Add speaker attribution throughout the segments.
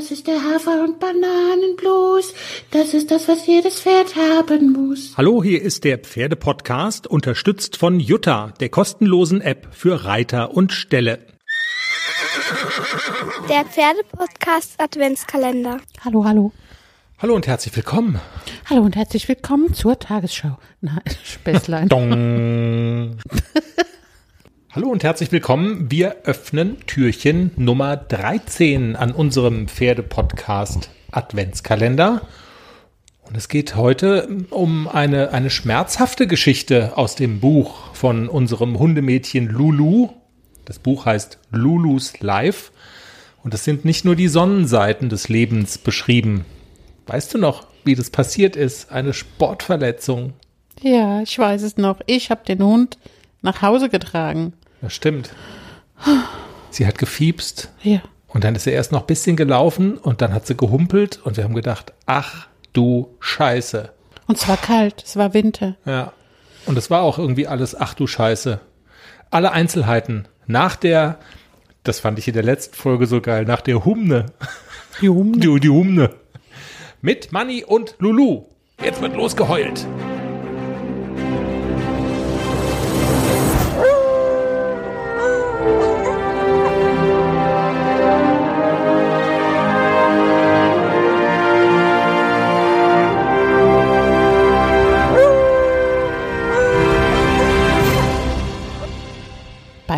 Speaker 1: Das ist der Hafer- und Bananenblues. Das ist das, was jedes Pferd haben muss.
Speaker 2: Hallo, hier ist der Pferdepodcast, unterstützt von Jutta, der kostenlosen App für Reiter und Ställe.
Speaker 3: Der Pferdepodcast Adventskalender.
Speaker 4: Hallo, hallo.
Speaker 2: Hallo und herzlich willkommen.
Speaker 4: Hallo und herzlich willkommen zur Tagesschau. Nein, Späßlein.
Speaker 2: Dong. Hallo und herzlich willkommen. Wir öffnen Türchen Nummer 13 an unserem Pferdepodcast Adventskalender. Und es geht heute um eine, eine schmerzhafte Geschichte aus dem Buch von unserem Hundemädchen Lulu. Das Buch heißt Lulus Life. Und es sind nicht nur die Sonnenseiten des Lebens beschrieben. Weißt du noch, wie das passiert ist? Eine Sportverletzung.
Speaker 4: Ja, ich weiß es noch. Ich habe den Hund nach Hause getragen.
Speaker 2: Das stimmt. Sie hat gefiebst.
Speaker 4: Ja.
Speaker 2: Und dann ist sie erst noch ein bisschen gelaufen und dann hat sie gehumpelt und wir haben gedacht, ach du Scheiße.
Speaker 4: Und es war kalt, es war Winter.
Speaker 2: Ja. Und es war auch irgendwie alles, ach du Scheiße. Alle Einzelheiten nach der, das fand ich in der letzten Folge so geil, nach der Humne.
Speaker 4: Die Humne.
Speaker 2: Die, die Humne. Mit Manni und Lulu. Jetzt wird losgeheult.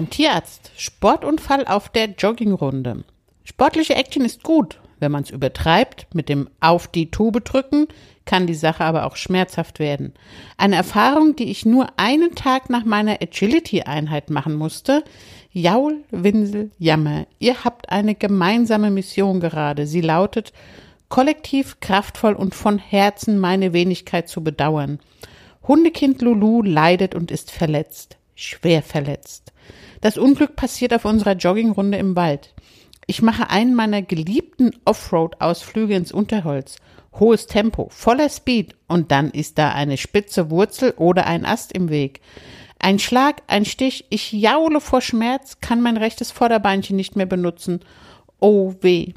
Speaker 4: Beim Tierarzt. Sportunfall auf der Joggingrunde. Sportliche Action ist gut. Wenn man es übertreibt, mit dem auf die Tube drücken, kann die Sache aber auch schmerzhaft werden. Eine Erfahrung, die ich nur einen Tag nach meiner Agility-Einheit machen musste. Jaul, Winsel, Jammer. Ihr habt eine gemeinsame Mission gerade. Sie lautet, kollektiv, kraftvoll und von Herzen meine Wenigkeit zu bedauern. Hundekind Lulu leidet und ist verletzt. Schwer verletzt. Das Unglück passiert auf unserer Joggingrunde im Wald. Ich mache einen meiner geliebten Offroad-Ausflüge ins Unterholz. Hohes Tempo, voller Speed und dann ist da eine spitze Wurzel oder ein Ast im Weg. Ein Schlag, ein Stich, ich jaule vor Schmerz, kann mein rechtes Vorderbeinchen nicht mehr benutzen. Oh weh.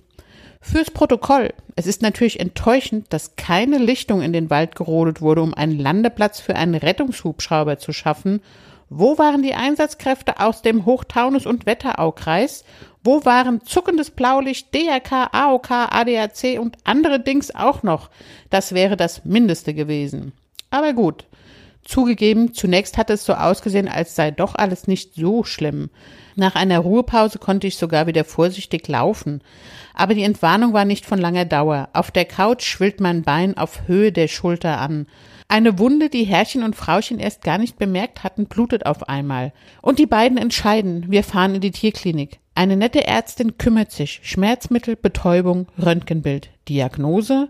Speaker 4: Fürs Protokoll. Es ist natürlich enttäuschend, dass keine Lichtung in den Wald gerodet wurde, um einen Landeplatz für einen Rettungshubschrauber zu schaffen wo waren die Einsatzkräfte aus dem Hochtaunus- und Wetteraukreis? Wo waren zuckendes Blaulicht, DRK, AOK, ADAC und andere Dings auch noch? Das wäre das Mindeste gewesen. Aber gut. Zugegeben, zunächst hatte es so ausgesehen, als sei doch alles nicht so schlimm. Nach einer Ruhepause konnte ich sogar wieder vorsichtig laufen. Aber die Entwarnung war nicht von langer Dauer. Auf der Couch schwillt mein Bein auf Höhe der Schulter an. Eine Wunde, die Herrchen und Frauchen erst gar nicht bemerkt hatten, blutet auf einmal. Und die beiden entscheiden, wir fahren in die Tierklinik. Eine nette Ärztin kümmert sich. Schmerzmittel, Betäubung, Röntgenbild. Diagnose?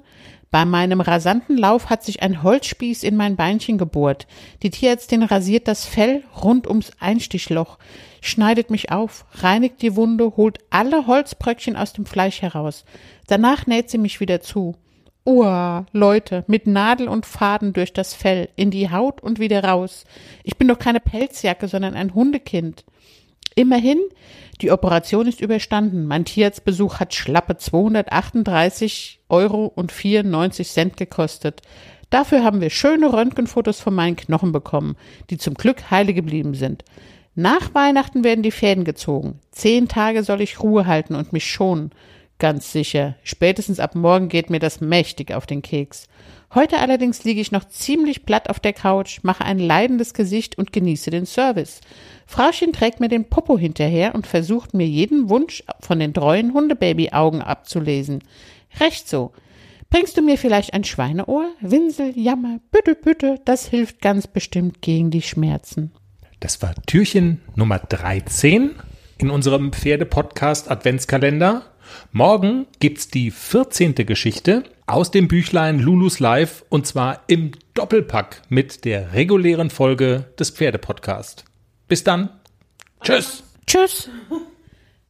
Speaker 4: Bei meinem rasanten Lauf hat sich ein Holzspieß in mein Beinchen gebohrt. Die Tierärztin rasiert das Fell rund ums Einstichloch, schneidet mich auf, reinigt die Wunde, holt alle Holzbröckchen aus dem Fleisch heraus. Danach näht sie mich wieder zu. Uah, Leute, mit Nadel und Faden durch das Fell, in die Haut und wieder raus. Ich bin doch keine Pelzjacke, sondern ein Hundekind. Immerhin, die Operation ist überstanden. Mein Tierarztbesuch hat schlappe 238 Euro und 94 Cent gekostet. Dafür haben wir schöne Röntgenfotos von meinen Knochen bekommen, die zum Glück heile geblieben sind. Nach Weihnachten werden die Fäden gezogen. Zehn Tage soll ich Ruhe halten und mich schonen. Ganz sicher. Spätestens ab morgen geht mir das mächtig auf den Keks. Heute allerdings liege ich noch ziemlich platt auf der Couch, mache ein leidendes Gesicht und genieße den Service. Frauchen trägt mir den Popo hinterher und versucht mir jeden Wunsch von den treuen Hundebaby-Augen abzulesen. Recht so. Bringst du mir vielleicht ein Schweineohr? Winsel, Jammer, bitte, bitte, das hilft ganz bestimmt gegen die Schmerzen.
Speaker 2: Das war Türchen Nummer 13 in unserem Pferdepodcast Adventskalender. Morgen gibt's die 14. Geschichte aus dem Büchlein Lulus Live und zwar im Doppelpack mit der regulären Folge des Pferdepodcast. Bis dann. Tschüss.
Speaker 4: Tschüss.